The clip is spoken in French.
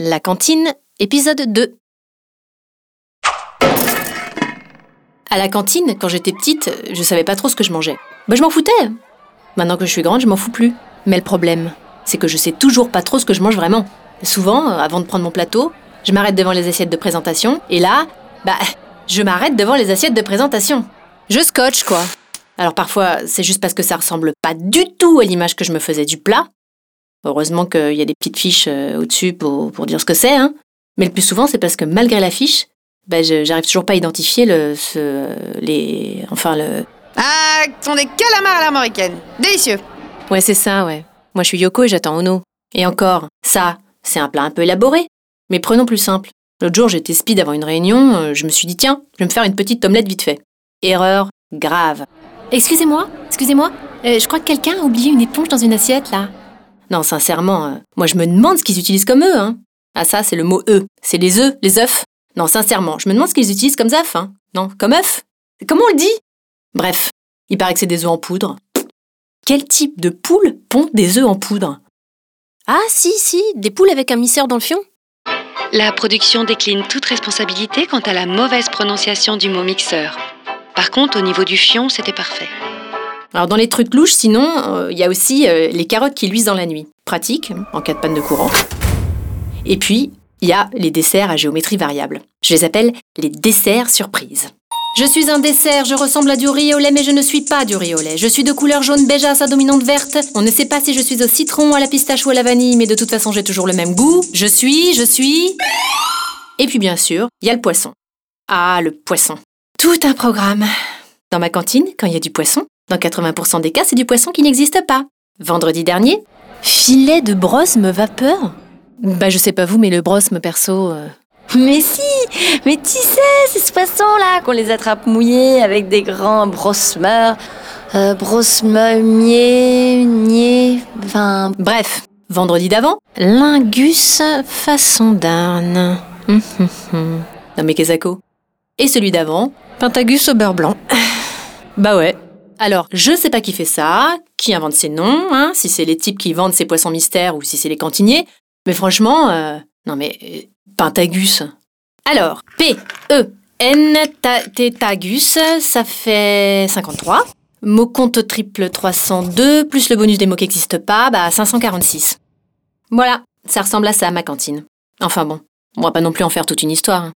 La cantine, épisode 2. À la cantine, quand j'étais petite, je savais pas trop ce que je mangeais. Bah, je m'en foutais. Maintenant que je suis grande, je m'en fous plus. Mais le problème, c'est que je sais toujours pas trop ce que je mange vraiment. Souvent, avant de prendre mon plateau, je m'arrête devant les assiettes de présentation, et là, bah, je m'arrête devant les assiettes de présentation. Je scotche, quoi. Alors parfois, c'est juste parce que ça ressemble pas du tout à l'image que je me faisais du plat. Heureusement qu'il y a des petites fiches euh, au-dessus pour, pour dire ce que c'est, hein. Mais le plus souvent, c'est parce que malgré la fiche, je- j'arrive toujours pas à identifier le, ce, les, enfin le. Ah, ce sont des calamars à l'américaine. Délicieux. Ouais, c'est ça, ouais. Moi, je suis Yoko et j'attends Ono. Et encore, ça, c'est un plat un peu élaboré. Mais prenons plus simple. L'autre jour, j'étais speed avant une réunion, euh, je me suis dit, tiens, je vais me faire une petite omelette vite fait. Erreur grave. Excusez-moi, excusez-moi, euh, je crois que quelqu'un a oublié une éponge dans une assiette, là. Non, sincèrement, euh, moi, je me demande ce qu'ils utilisent comme œufs, hein. Ah, ça, c'est le mot œufs. C'est les œufs, les œufs. Non, sincèrement, je me demande ce qu'ils utilisent comme œufs, hein. Non, comme œufs. Comment on le dit? Bref, il paraît que c'est des œufs en poudre. Quel type de poule pond des œufs en poudre? Ah, si, si, des poules avec un misseur dans le fion. La production décline toute responsabilité quant à la mauvaise prononciation du mot mixeur. Par contre, au niveau du fion, c'était parfait. Alors dans les trucs louches, sinon, euh, il y a aussi euh, les carottes qui luisent dans la nuit. Pratique, en cas de panne de courant. Et puis, il y a les desserts à géométrie variable. Je les appelle les desserts surprises. Je suis un dessert, je ressemble à du riz au lait, mais je ne suis pas du riz au lait. Je suis de couleur jaune beige à sa dominante verte. On ne sait pas si je suis au citron, à la pistache ou à la vanille, mais de toute façon, j'ai toujours le même goût. Je suis, je suis... Et puis bien sûr, il y a le poisson. Ah, le poisson. Tout un programme. Dans ma cantine, quand il y a du poisson, dans 80% des cas, c'est du poisson qui n'existe pas. Vendredi dernier, filet de brosme vapeur Bah je sais pas vous, mais le brosme perso... euh, Mais si Mais tu sais, c'est ce poisson-là qu'on les attrape mouillés avec des grands brossemeurs. Euh, brossemiers, niais, enfin... Bref, vendredi d'avant, lingus façon hum. non mais Kezako. Et celui d'avant, pentagus au beurre blanc. bah ouais. Alors, je sais pas qui fait ça, qui invente ces noms, hein, si c'est les types qui vendent ces poissons mystères ou si c'est les cantiniers. Mais franchement, euh, non mais euh, pentagus. Alors, P E N ta- Tétagus, ça fait 53. Mot compte triple 302, plus le bonus des mots qui n'existent pas, bah 546. Voilà, ça ressemble à ça, ma cantine. Enfin bon, on va pas non plus en faire toute une histoire. hein.